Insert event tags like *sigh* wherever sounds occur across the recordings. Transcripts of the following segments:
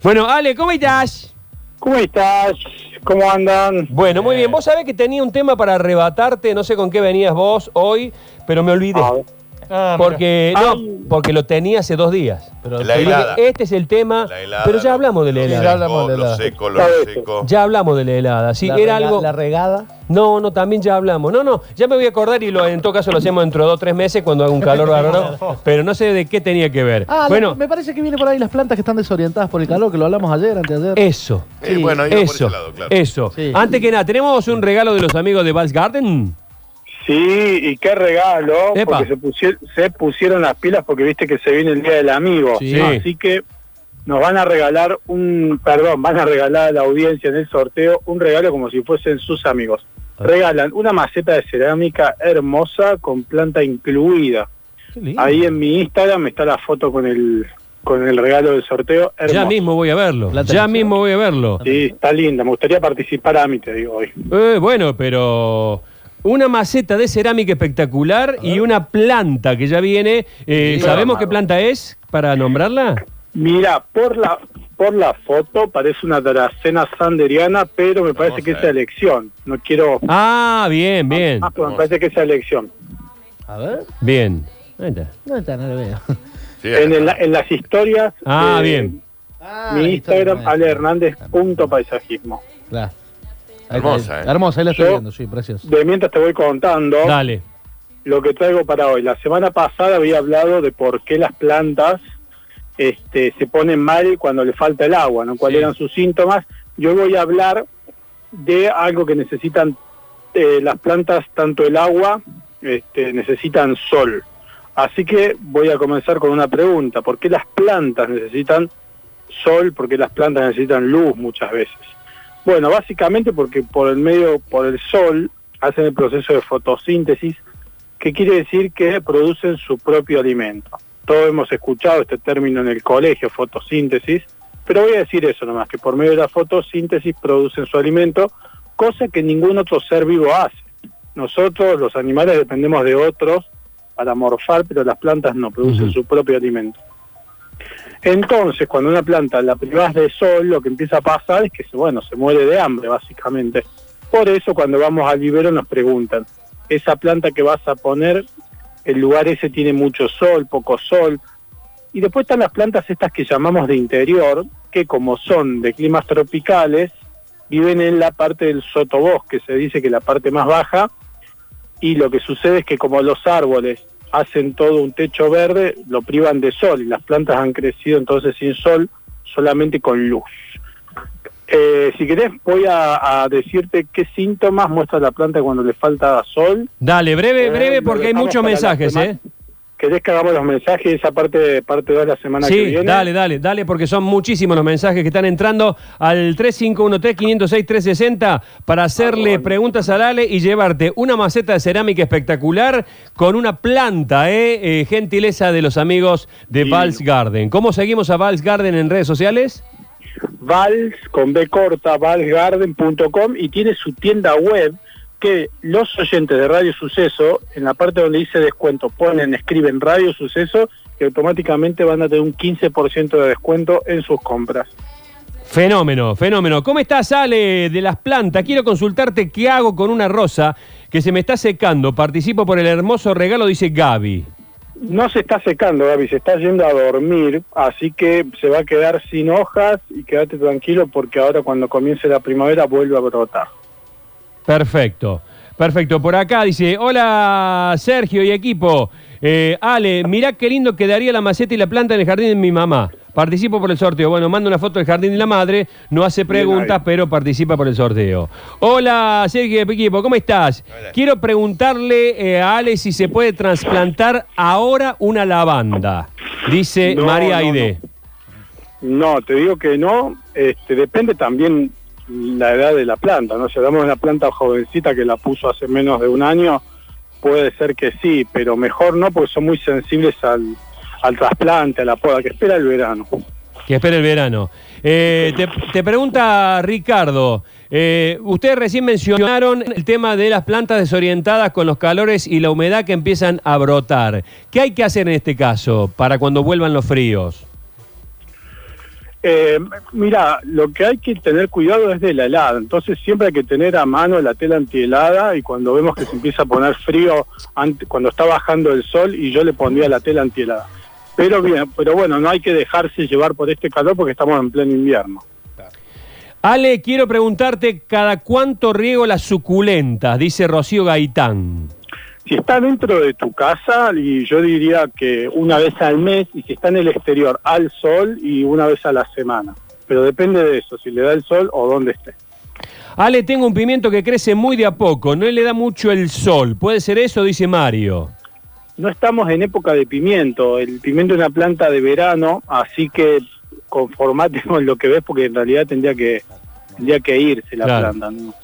Bueno, Ale, ¿cómo estás? ¿Cómo estás? ¿Cómo andan? Bueno, muy bien. Vos sabés que tenía un tema para arrebatarte, no sé con qué venías vos hoy, pero me olvidé. Ah, Porque, mira. no, Ay. porque lo tenía hace dos días. Pero La te dije, helada. este es el tema, La helada, pero ya hablamos de la helada. ya hablamos de la- Lo seco, lo seco. Ya hablamos de la helada, sí, la era rega- algo... La regada. No, no, también ya hablamos. No, no, ya me voy a acordar y lo, en todo caso lo hacemos dentro de dos o tres meses cuando haga un calor bárbaro, *laughs* pero no sé de qué tenía que ver. Ah, bueno, la- me parece que viene por ahí las plantas que están desorientadas por el calor, que lo hablamos ayer, antes de ayer. eso. Eh, Sí, bueno, iba por Eso, ese lado, claro. eso. Sí. Antes que nada, tenemos un regalo de los amigos de Vals Garden. Sí, y qué regalo, Epa. porque se pusieron, se pusieron las pilas porque viste que se viene el Día del Amigo. Sí. Así que nos van a regalar un, perdón, van a regalar a la audiencia en el sorteo un regalo como si fuesen sus amigos. Regalan una maceta de cerámica hermosa con planta incluida. Ahí en mi Instagram está la foto con el con el regalo del sorteo. Ya mismo voy a verlo. Ya mismo voy a verlo. Sí, está linda. Me gustaría participar a mí, te digo hoy. Eh, bueno, pero una maceta de cerámica espectacular y una planta que ya viene. Eh, Sí. ¿Sabemos Amado. qué planta es para nombrarla? Mira, por la por la foto parece una dracena sanderiana, pero me parece que es eh. elección. No quiero... Ah, bien, bien. Ah, pero me parece que es elección. A ver. Bien. Ahí está. No está, no lo veo. Sí, En, el- en las historias... Ah, de bien. Ah, Mi está, Instagram, ahí está. alehernandez.paisajismo. Claro. Hermosa, eh. Hermosa, ahí la estoy Yo- viendo, sí, precioso. De mientras te voy contando Dale. lo que traigo para hoy. La semana pasada había hablado de por qué las plantas este, se ponen mal cuando le falta el agua, ¿no? cuáles Sí. eran sus síntomas. Yo voy a hablar de algo que necesitan eh, las plantas, tanto el agua, este, necesitan sol. Así que voy a comenzar con una pregunta. ¿Por qué las plantas necesitan sol? ¿Por qué las plantas necesitan luz muchas veces? Bueno, básicamente porque por el medio, por el sol, hacen el proceso de fotosíntesis, que quiere decir que producen su propio alimento. Todos hemos escuchado este término en el colegio, fotosíntesis, pero voy a decir eso nomás, que por medio de la fotosíntesis producen su alimento, cosa que ningún otro ser vivo hace. Nosotros, los animales, dependemos de otros para morfar, pero las plantas no, producen su propio alimento. Entonces, cuando una planta la privas de sol, lo que empieza a pasar es que, bueno, se muere de hambre, básicamente. Por eso, cuando vamos al vivero nos preguntan, esa planta que vas a poner, el lugar ese tiene mucho sol, poco sol. Y después están las plantas estas que llamamos de interior, que como son de climas tropicales, viven en la parte del sotobosque, se dice que la parte más baja, y lo que sucede es que como los árboles hacen todo un techo verde, lo privan de sol, y las plantas han crecido entonces sin sol, solamente con luz. Eh, si querés, voy a, a decirte qué síntomas muestra la planta cuando le falta sol. Dale, breve, Eh, breve, porque hay muchos mensajes, ¿eh? ¿Querés que hagamos los mensajes de esa parte, parte 2 la semana que Sí, viene? dale, dale, dale, porque son muchísimos los mensajes que están entrando al 3513-506-360 para hacerle bueno. preguntas a Dale y llevarte una maceta de cerámica espectacular con una planta, ¿eh? Eh, gentileza de los amigos de Sí. Vals Garden. ¿Cómo seguimos a Vals Garden en redes sociales? Vals con B corta, valsgarden.com y tiene su tienda web que los oyentes de Radio Suceso, en la parte donde dice descuento, ponen, escriben Radio Suceso y automáticamente van a tener un 15% de descuento en sus compras. Fenómeno, fenómeno. ¿Cómo estás, Ale, de las plantas? Quiero consultarte qué hago con una rosa que se me está secando. Participo por el hermoso regalo, dice Gaby. No se está secando, Gaby, se está yendo a dormir, así que se va a quedar sin hojas y quédate tranquilo porque ahora cuando comience la primavera vuelve a brotar. Perfecto, perfecto. Por acá dice, hola Sergio y equipo. Eh, Ale, mirá qué lindo quedaría la maceta y la planta en el jardín de mi mamá. Participo por el sorteo. Bueno, manda una foto del jardín de la madre, no hace preguntas, pero participa por el sorteo. Hola Sergio y equipo, ¿cómo estás? Hola. Quiero preguntarle eh, a Ale si se puede trasplantar ahora una lavanda. Dice No, María no, Aide. No, te digo que no, este, depende también la edad de la planta, ¿no? Si hablamos de una planta jovencita que la puso hace menos de un año, puede ser que sí, pero mejor no porque son muy sensibles al, trasplante, a la poda, que espera el verano. Que espere el verano. Eh, te, te pregunta Ricardo, eh, ustedes recién mencionaron el tema de las plantas desorientadas con los calores y la humedad que empiezan a brotar. ¿Qué hay que hacer en este caso para cuando vuelvan los fríos? Eh, mira, lo que hay que tener cuidado es de la helada, entonces siempre hay que tener a mano la tela antihelada y cuando vemos que se empieza a poner frío, cuando está bajando el sol y yo le pondría la tela antihelada. Pero bien, pero bueno, no hay que dejarse llevar por este calor porque estamos en pleno invierno. Ale, quiero preguntarte, ¿cada cuánto riego las suculentas? Dice Rocío Gaitán. Si está dentro de tu casa, y yo diría que una vez al mes, y si está en el exterior, al sol y una vez a la semana. Pero depende de eso, si le da el sol o dónde esté. Ale, tengo un pimiento que crece muy de a poco, no le da mucho el sol. ¿Puede ser eso? Dice Mario. No estamos en época de pimiento, el pimiento es una planta de verano, así que conformate *laughs* con lo que ves porque en realidad tendría que tendría que irse la Claro. planta. ¿no?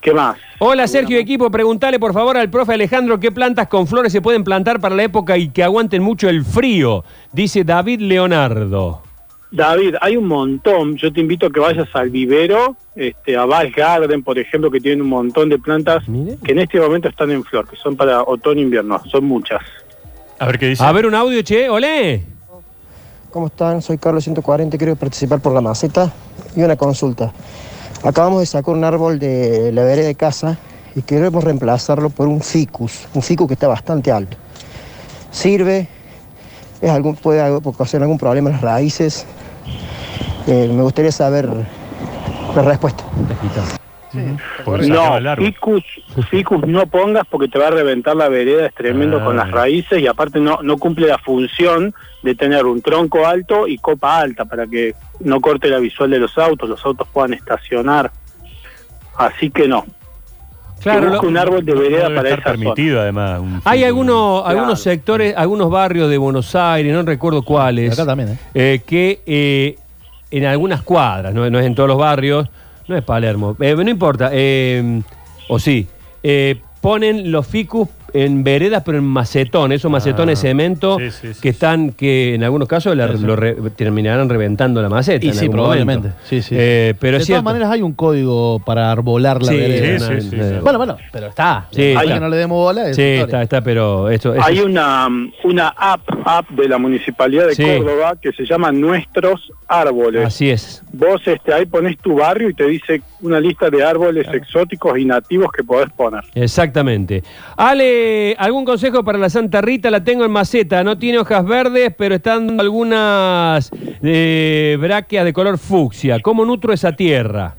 ¿Qué más? Hola Sergio y equipo, preguntale por favor al profe Alejandro qué plantas con flores se pueden plantar para la época y que aguanten mucho el frío, dice David Leonardo. David, hay un montón. Yo te invito a que vayas al vivero, este, a Val Garden, por ejemplo, que tienen un montón de plantas Mire. que en este momento están en flor, que son para otoño-invierno. Son muchas. A ver qué dice. A ver un audio, che, olé. ¿Cómo están? Soy Carlos 140, quiero participar por la maceta y una consulta. Acabamos de sacar un árbol de la vereda de casa y queremos reemplazarlo por un ficus, un ficus que está bastante alto. ¿Sirve? ¿Es algún, ¿Puede ocasionar algún problema en las raíces? Eh, me gustaría saber la respuesta. No, ficus, ficus no pongas porque te va a reventar la vereda, es tremendo Ah. con las raíces y aparte no, no cumple la función de tener un tronco alto y copa alta para que no corte la visual de los autos, los autos puedan estacionar. Así que no. Claro, lo- un árbol de vereda para estar esa zona. permitido, además. un Hay algunos, Claro. algunos sectores, algunos barrios de Buenos Aires, no recuerdo cuáles, Acá también, ¿eh? eh, que eh, en algunas cuadras, no, no es en todos los barrios, no es Palermo, eh, no importa, eh, o sí, eh, ponen los ficus en veredas, pero en macetón, esos macetones de cemento sí, sí, sí, que están, que en algunos casos la- lo re- terminarán reventando la maceta. Y en sí, algún probablemente. Sí, sí. Eh, pero de es todas cierto. maneras hay un código para arbolar la Sí, vereda. sí, no, sí, no, sí. no. Bueno, bueno, pero está. Sí, Hay está. que no le demos bola. es Sí, historia. está, está, pero esto es Hay una, una app, app de la Municipalidad de Sí. Córdoba que se llama Nuestros Árboles. así es. Vos este, ahí pones tu barrio y te dice una lista de árboles exóticos y nativos que podés poner. Exactamente. Ale, ¿algún consejo para la Santa Rita? La tengo en maceta, no tiene hojas verdes, pero están dando algunas eh, bráqueas de color fucsia. ¿Cómo nutro esa tierra?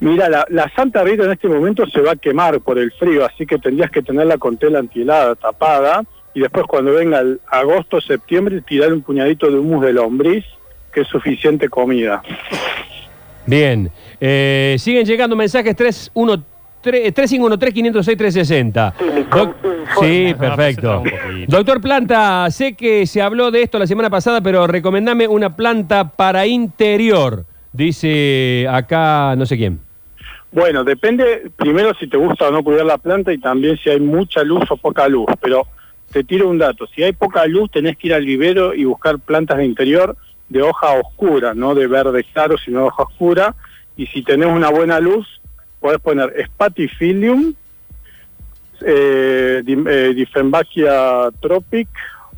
Mira, la, la Santa Rita en este momento se va a quemar por el frío, así que tendrías que tenerla con tela antihelada, tapada, y después cuando venga el agosto, septiembre, tirar un puñadito de humus de lombriz, que es suficiente comida. Bien. Eh, siguen llegando mensajes 351-3506-360. Doc- Sí, perfecto. Doctor Planta, sé que se habló de esto la semana pasada, pero recomendame una planta para interior. Dice acá no sé quién. Bueno, depende primero si te gusta o no cuidar la planta y también si hay mucha luz o poca luz, pero te tiro un dato, si hay poca luz tenés que ir al vivero y buscar plantas de interior de hoja oscura, no de verde claro, sino de hoja oscura, y si tenés una buena luz, podés poner Spatifilium, eh, Dim- eh, tropic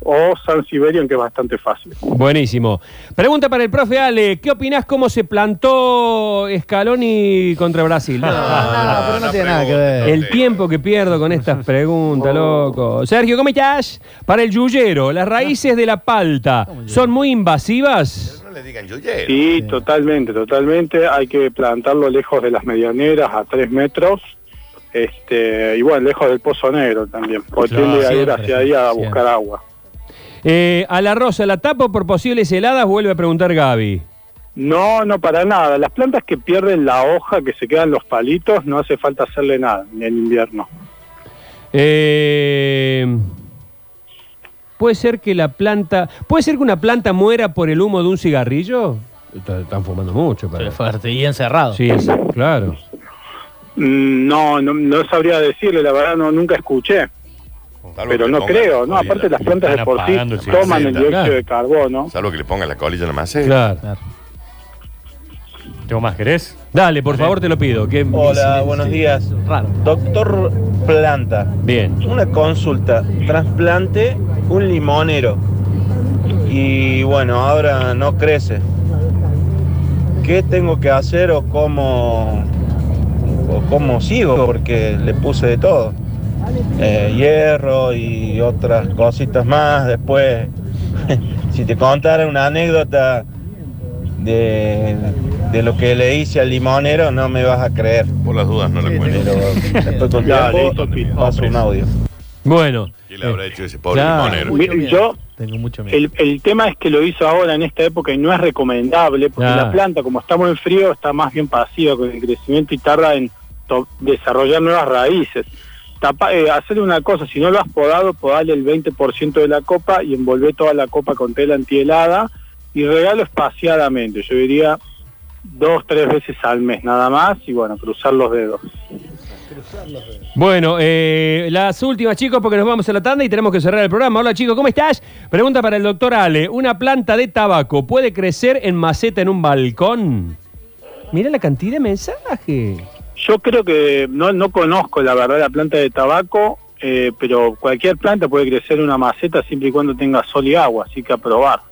o Sansevieria, que es bastante fácil. Buenísimo. Pregunta para el profe Ale, ¿qué opinás cómo se plantó Scaloni contra Brasil? No, no, pero no tiene nada que ver. El tiempo que pierdo con estas preguntas, loco. Sergio, ¿cómo estás? Para el yuyero, las raíces de la palta, ¿son muy invasivas? No le digan yuyero. Sí, totalmente, totalmente. Hay que plantarlo lejos de las medianeras, a tres metros. Este, y bueno, lejos del pozo negro también, porque Claro, tiende a ir hacia ahí a siempre. buscar agua. Eh, a la rosa, ¿la tapo por posibles heladas? Vuelve a preguntar Gaby. No, no para nada. Las plantas que pierden la hoja, que se quedan los palitos, no hace falta hacerle nada en invierno. Eh, ¿Puede ser que la planta... ¿Puede ser que una planta muera por el humo de un cigarrillo? Est- Están fumando mucho, pero... Fuerte y encerrado. Sí, es- claro. Mm, No, no, no sabría decirle, la verdad no nunca escuché, Salvo pero no creo, la ¿no? colilla Aparte las plantas de por sí toman el dióxido claro. de carbono. Salvo que le pongan la colilla en la maceta. Claro. Claro. ¿Tengo más querés? Dale, por favor, te lo pido. que- Hola, buenos días. Raro. Doctor Planta, Bien. una consulta. Trasplante un limonero. y bueno, ahora no crece. ¿Qué tengo que hacer o cómo, o cómo sigo? Porque le puse de todo. Eh, hierro y otras cositas más. Después, *laughs* si te contara una anécdota de, de lo que le hice al limonero, no me vas a creer. Por las dudas no le cuento. Pero después con tiempo paso un audio. Bueno, ¿Qué le habrá hecho ese pobre claro. limonero? Mucho Mire, miedo. yo- Tengo mucho miedo. El, el tema es que lo hizo ahora en esta época y no es recomendable porque la planta, como estamos en frío, está más bien pasiva con el crecimiento y tarda en desarrollar nuevas raíces. Tapa- eh, hacer una cosa, si no lo has podado, podale el 20% de la copa y envolver toda la copa con tela antihelada y regalo espaciadamente. Yo diría dos, tres veces al mes nada más y bueno, cruzar los dedos. Bueno, eh, las últimas, chicos, porque nos vamos a la tanda y tenemos que cerrar el programa. Hola, chicos, ¿cómo estás? Pregunta para el doctor Ale. ¿Una planta de tabaco puede crecer en maceta en un balcón? Mira la cantidad de mensajes. Yo creo que no, no conozco la verdad la planta de tabaco, eh, pero cualquier planta puede crecer en una maceta siempre y cuando tenga sol y agua, así que a probar.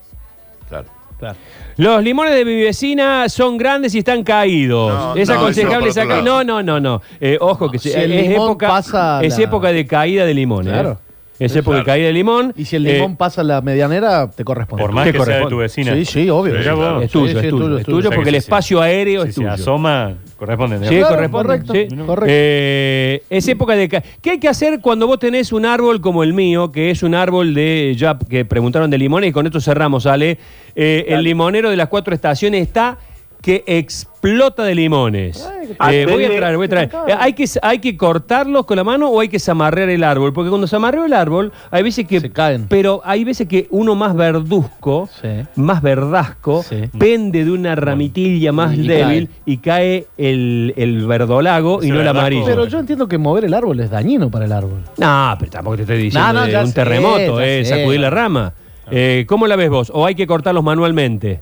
Claro. Los limones de mi vecina son grandes y están caídos. No, es no, aconsejable sacar. No, no, no, no. Eh, ojo que Si es limón época pasa es la- época de caída de limón. ¿eh? Claro. Época de Claro. caída de limón. Y si el Eh, limón pasa la medianera, te corresponde. Por más ¿Qué que sea de corresponde? tu vecina. Sí, sí, obvio. Sí, claro. es tuyo, Sí, es sí, tuyo, tuyo, es tuyo. tuyo, O sea porque que el si- espacio aéreo Si es se tuyo. asoma, corresponde. Sí, Claro, corresponde. correcto, sí. correcto. Eh, es época de... ¿Qué hay que hacer cuando vos tenés un árbol como el mío, que es un árbol de... Ya que preguntaron de limones y con esto cerramos, Ale. Eh, el limonero de las cuatro estaciones está que explota de limones. Ay, Eh, voy a traer, voy a traer. Eh, ¿hay, que, ¿Hay que cortarlos con la mano o hay que zamarrear el árbol? Porque cuando se amarrea el árbol, hay veces que... Se caen. Pero hay veces que uno más verduzco, Sí. más verdasco, Sí. pende de una ramitilla más Y débil y cae el, el verdolago y no el amarillo. Pero yo entiendo que mover el árbol es dañino para el árbol. No, pero tampoco te estoy diciendo No, no, de un sé, terremoto, eh, sé. sacudir la rama. Eh, ¿Cómo la ves vos? ¿O hay que cortarlos manualmente?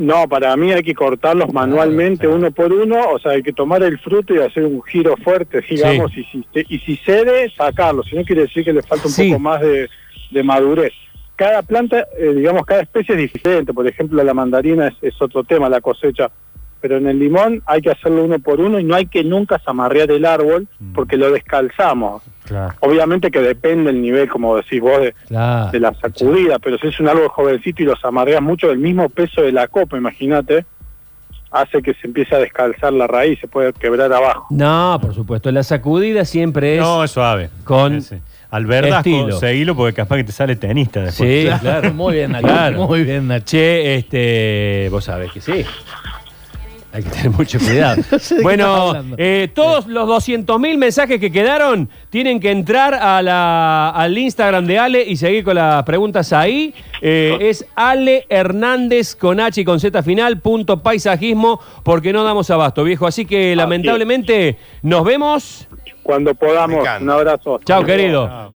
No, para mí hay que cortarlos manualmente uno por uno, o sea, hay que tomar el fruto y hacer un giro fuerte, digamos, y, si, y si cede, sacarlo, si no quiere decir que le falta un Sí. poco más de, de madurez. Cada planta, eh, digamos, cada especie es diferente, por ejemplo, la mandarina es, es otro tema, la cosecha, pero en el limón hay que hacerlo uno por uno y no hay que nunca zamarrear el árbol porque lo descalzamos. Claro. Obviamente que depende el nivel, como decís vos, de, Claro. de la sacudida, pero si es un árbol jovencito y los amarreas mucho del mismo peso de la copa, imagínate, hace que se empiece a descalzar la raíz, se puede quebrar abajo. No, por supuesto. La sacudida siempre es. No, es suave. con Sí. Al verdasco, estilo. seguilo porque capaz que te sale tenista después. Sí, *laughs* claro. Muy bien, Nacho. Claro. Muy bien, Nacho. Che, este, vos sabés que sí. Hay que tener mucho cuidado. *laughs* sé bueno, eh, todos los 200.000 mensajes que quedaron tienen que entrar a la, al Instagram de Ale y seguir con las preguntas ahí. Eh, es Ale Hernández con H y con Z final, punto paisajismo, porque no damos abasto, viejo. Así que lamentablemente nos vemos. Cuando podamos, un abrazo. Chao, querido. Ah.